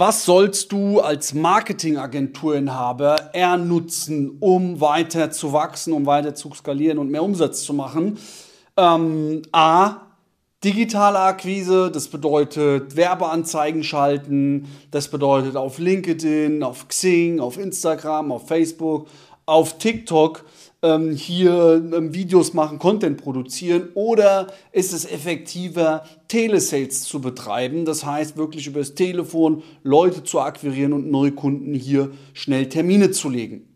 Was sollst du als Marketingagenturinhaber eher nutzen, um weiter zu wachsen, um weiter zu skalieren und mehr Umsatz zu machen? Ähm, A. Digitale Akquise, das bedeutet Werbeanzeigen schalten, das bedeutet auf LinkedIn, auf Xing, auf Instagram, auf Facebook, auf TikTok ähm, hier ähm, Videos machen, Content produzieren oder ist es effektiver, Telesales zu betreiben? Das heißt, wirklich über das Telefon Leute zu akquirieren und Neukunden hier schnell Termine zu legen.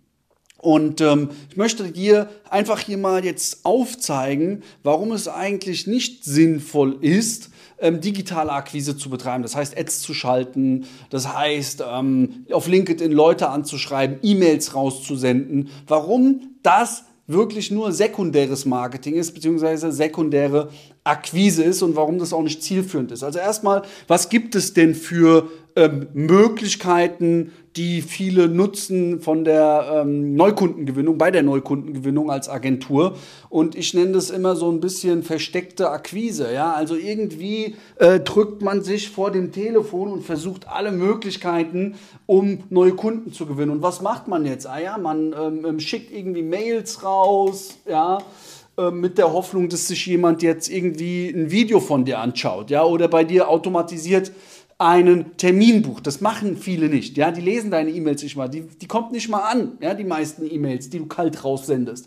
Und ähm, ich möchte dir einfach hier mal jetzt aufzeigen, warum es eigentlich nicht sinnvoll ist, ähm, digitale Akquise zu betreiben. Das heißt, Ads zu schalten, das heißt, ähm, auf LinkedIn Leute anzuschreiben, E-Mails rauszusenden. Warum das wirklich nur sekundäres Marketing ist, beziehungsweise sekundäre Akquise ist und warum das auch nicht zielführend ist. Also erstmal, was gibt es denn für ähm, Möglichkeiten, die viele nutzen von der ähm, Neukundengewinnung, bei der Neukundengewinnung als Agentur. Und ich nenne das immer so ein bisschen versteckte Akquise. Ja? Also irgendwie äh, drückt man sich vor dem Telefon und versucht alle Möglichkeiten, um neue Kunden zu gewinnen. Und was macht man jetzt? Ah ja, man ähm, ähm schickt irgendwie Mails raus, ja ähm, mit der Hoffnung, dass sich jemand jetzt irgendwie ein Video von dir anschaut, ja, oder bei dir automatisiert einen Termin bucht. Das machen viele nicht. Ja, die lesen deine E-Mails nicht mal. Die, die kommt nicht mal an. Ja, die meisten E-Mails, die du kalt raussendest.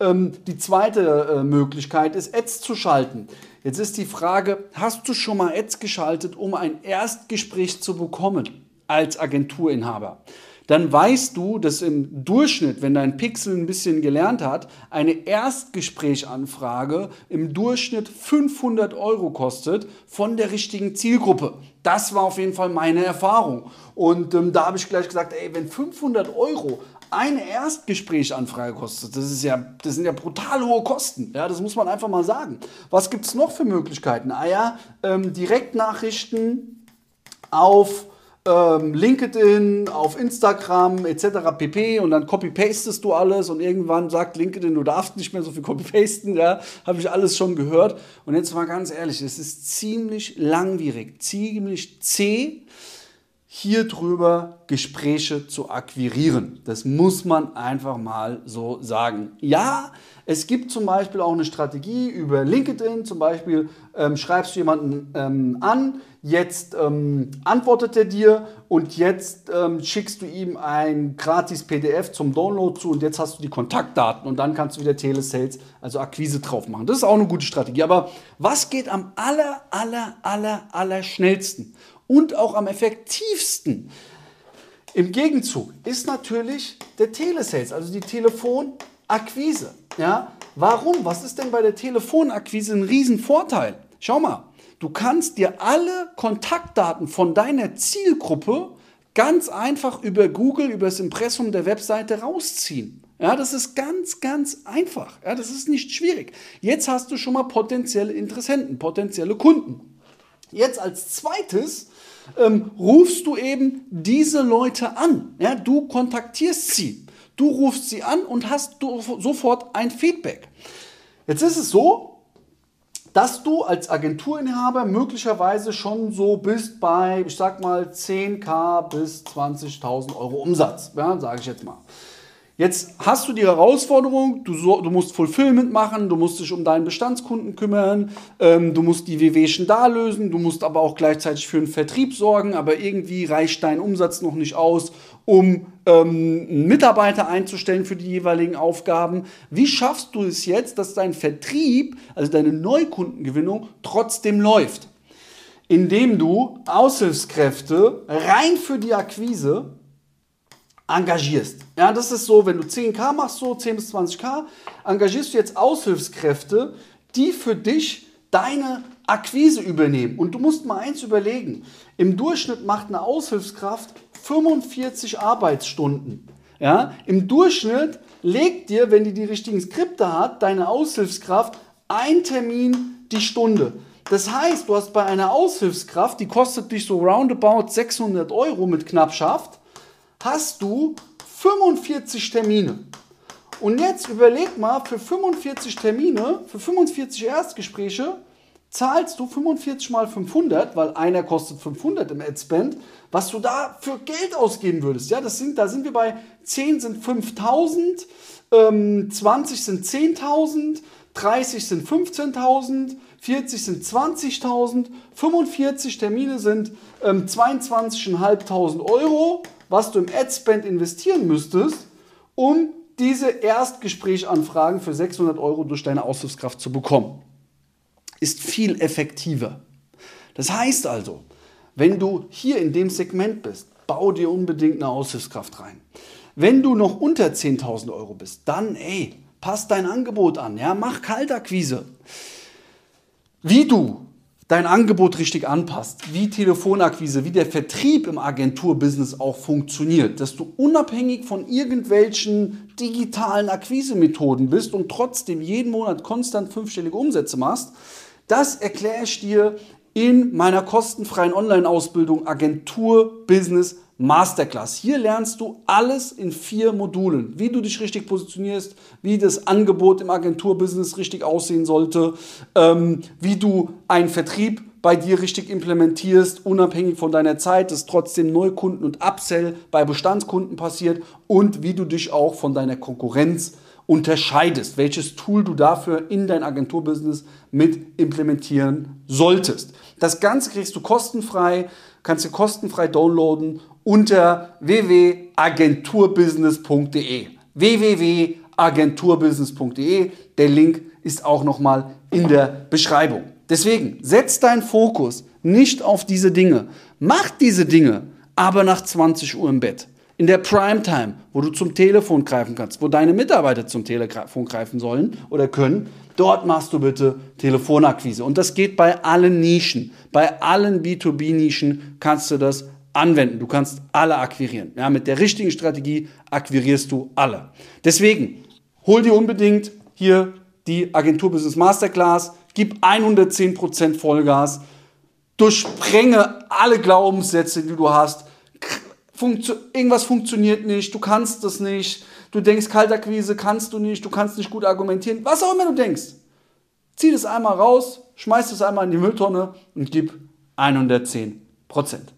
Ähm, die zweite äh, Möglichkeit ist, Ads zu schalten. Jetzt ist die Frage, hast du schon mal Ads geschaltet, um ein Erstgespräch zu bekommen als Agenturinhaber? Dann weißt du, dass im Durchschnitt, wenn dein Pixel ein bisschen gelernt hat, eine Erstgesprächanfrage im Durchschnitt 500 Euro kostet von der richtigen Zielgruppe. Das war auf jeden Fall meine Erfahrung. Und ähm, da habe ich gleich gesagt, ey, wenn 500 Euro eine Erstgesprächanfrage kostet, das, ist ja, das sind ja brutal hohe Kosten. Ja, das muss man einfach mal sagen. Was gibt es noch für Möglichkeiten? Ah ja, ähm, Direktnachrichten auf ähm, LinkedIn, auf Instagram etc. pp. Und dann copy-pastest du alles und irgendwann sagt LinkedIn, du darfst nicht mehr so viel copy-pasten. Ja, habe ich alles schon gehört. Und jetzt mal ganz ehrlich, es ist ziemlich langwierig, ziemlich zäh hier drüber Gespräche zu akquirieren. Das muss man einfach mal so sagen. Ja, es gibt zum Beispiel auch eine Strategie über LinkedIn. Zum Beispiel ähm, schreibst du jemanden ähm, an, jetzt ähm, antwortet er dir und jetzt ähm, schickst du ihm ein gratis PDF zum Download zu und jetzt hast du die Kontaktdaten und dann kannst du wieder Telesales, also Akquise drauf machen. Das ist auch eine gute Strategie. Aber was geht am aller, aller, aller, aller schnellsten? Und auch am effektivsten. Im Gegenzug ist natürlich der Telesales, also die Telefonakquise. Ja? Warum? Was ist denn bei der Telefonakquise ein Riesenvorteil? Schau mal, du kannst dir alle Kontaktdaten von deiner Zielgruppe ganz einfach über Google, über das Impressum der Webseite rausziehen. Ja, das ist ganz, ganz einfach. Ja, das ist nicht schwierig. Jetzt hast du schon mal potenzielle Interessenten, potenzielle Kunden. Jetzt als zweites ähm, rufst du eben diese Leute an. Ja, du kontaktierst sie. Du rufst sie an und hast sofort ein Feedback. Jetzt ist es so, dass du als Agenturinhaber möglicherweise schon so bist bei, ich sag mal, 10k bis 20.000 Euro Umsatz. Ja, sage ich jetzt mal. Jetzt hast du die Herausforderung, du, so, du, musst Fulfillment machen, du musst dich um deinen Bestandskunden kümmern, ähm, du musst die WWchen da lösen, du musst aber auch gleichzeitig für den Vertrieb sorgen, aber irgendwie reicht dein Umsatz noch nicht aus, um ähm, Mitarbeiter einzustellen für die jeweiligen Aufgaben. Wie schaffst du es jetzt, dass dein Vertrieb, also deine Neukundengewinnung, trotzdem läuft? Indem du Aushilfskräfte rein für die Akquise engagierst. Ja, das ist so, wenn du 10k machst, so 10 bis 20k, engagierst du jetzt Aushilfskräfte, die für dich deine Akquise übernehmen. Und du musst mal eins überlegen. Im Durchschnitt macht eine Aushilfskraft 45 Arbeitsstunden. Ja, im Durchschnitt legt dir, wenn die die richtigen Skripte hat, deine Aushilfskraft ein Termin die Stunde. Das heißt, du hast bei einer Aushilfskraft, die kostet dich so roundabout 600 Euro mit Knappschaft, hast du 45 Termine. Und jetzt überleg mal, für 45 Termine, für 45 Erstgespräche, zahlst du 45 mal 500, weil einer kostet 500 im Adspend, was du da für Geld ausgeben würdest. Ja, das sind, da sind wir bei 10 sind 5000, ähm, 20 sind 10.000, 30 sind 15.000, 40 sind 20.000, 45 Termine sind ähm, 22.500 Euro, was du im Adspend investieren müsstest, um diese Erstgesprächanfragen für 600 Euro durch deine Aushilfskraft zu bekommen ist viel effektiver. Das heißt also, wenn du hier in dem Segment bist, bau dir unbedingt eine Aushilfskraft rein. Wenn du noch unter 10.000 Euro bist, dann ey, passt dein Angebot an, ja, mach Kaltakquise. Wie du dein Angebot richtig anpasst, wie Telefonakquise, wie der Vertrieb im Agenturbusiness auch funktioniert, dass du unabhängig von irgendwelchen digitalen Akquisemethoden bist und trotzdem jeden Monat konstant fünfstellige Umsätze machst, das erkläre ich dir in meiner kostenfreien Online-Ausbildung Agentur Business Masterclass. Hier lernst du alles in vier Modulen. Wie du dich richtig positionierst, wie das Angebot im Agenturbusiness richtig aussehen sollte, ähm, wie du einen Vertrieb bei dir richtig implementierst, unabhängig von deiner Zeit, dass trotzdem Neukunden und Upsell bei Bestandskunden passiert und wie du dich auch von deiner Konkurrenz unterscheidest, welches Tool du dafür in dein Agenturbusiness mit implementieren solltest. Das Ganze kriegst du kostenfrei, kannst du kostenfrei downloaden unter www.agenturbusiness.de. www.agenturbusiness.de. Der Link ist auch nochmal in der Beschreibung. Deswegen setz deinen Fokus nicht auf diese Dinge. Mach diese Dinge, aber nach 20 Uhr im Bett in der Primetime, wo du zum Telefon greifen kannst, wo deine Mitarbeiter zum Telefon greifen sollen oder können, dort machst du bitte Telefonakquise. Und das geht bei allen Nischen. Bei allen B2B-Nischen kannst du das anwenden. Du kannst alle akquirieren. Ja, mit der richtigen Strategie akquirierst du alle. Deswegen, hol dir unbedingt hier die Agentur Business Masterclass, gib 110% Vollgas, durchsprenge alle Glaubenssätze, die du hast, Funktio irgendwas funktioniert nicht, du kannst das nicht, du denkst, Kaltakquise kannst du nicht, du kannst nicht gut argumentieren, was auch immer du denkst. Zieh das einmal raus, schmeiß das einmal in die Mülltonne und gib 110 Prozent.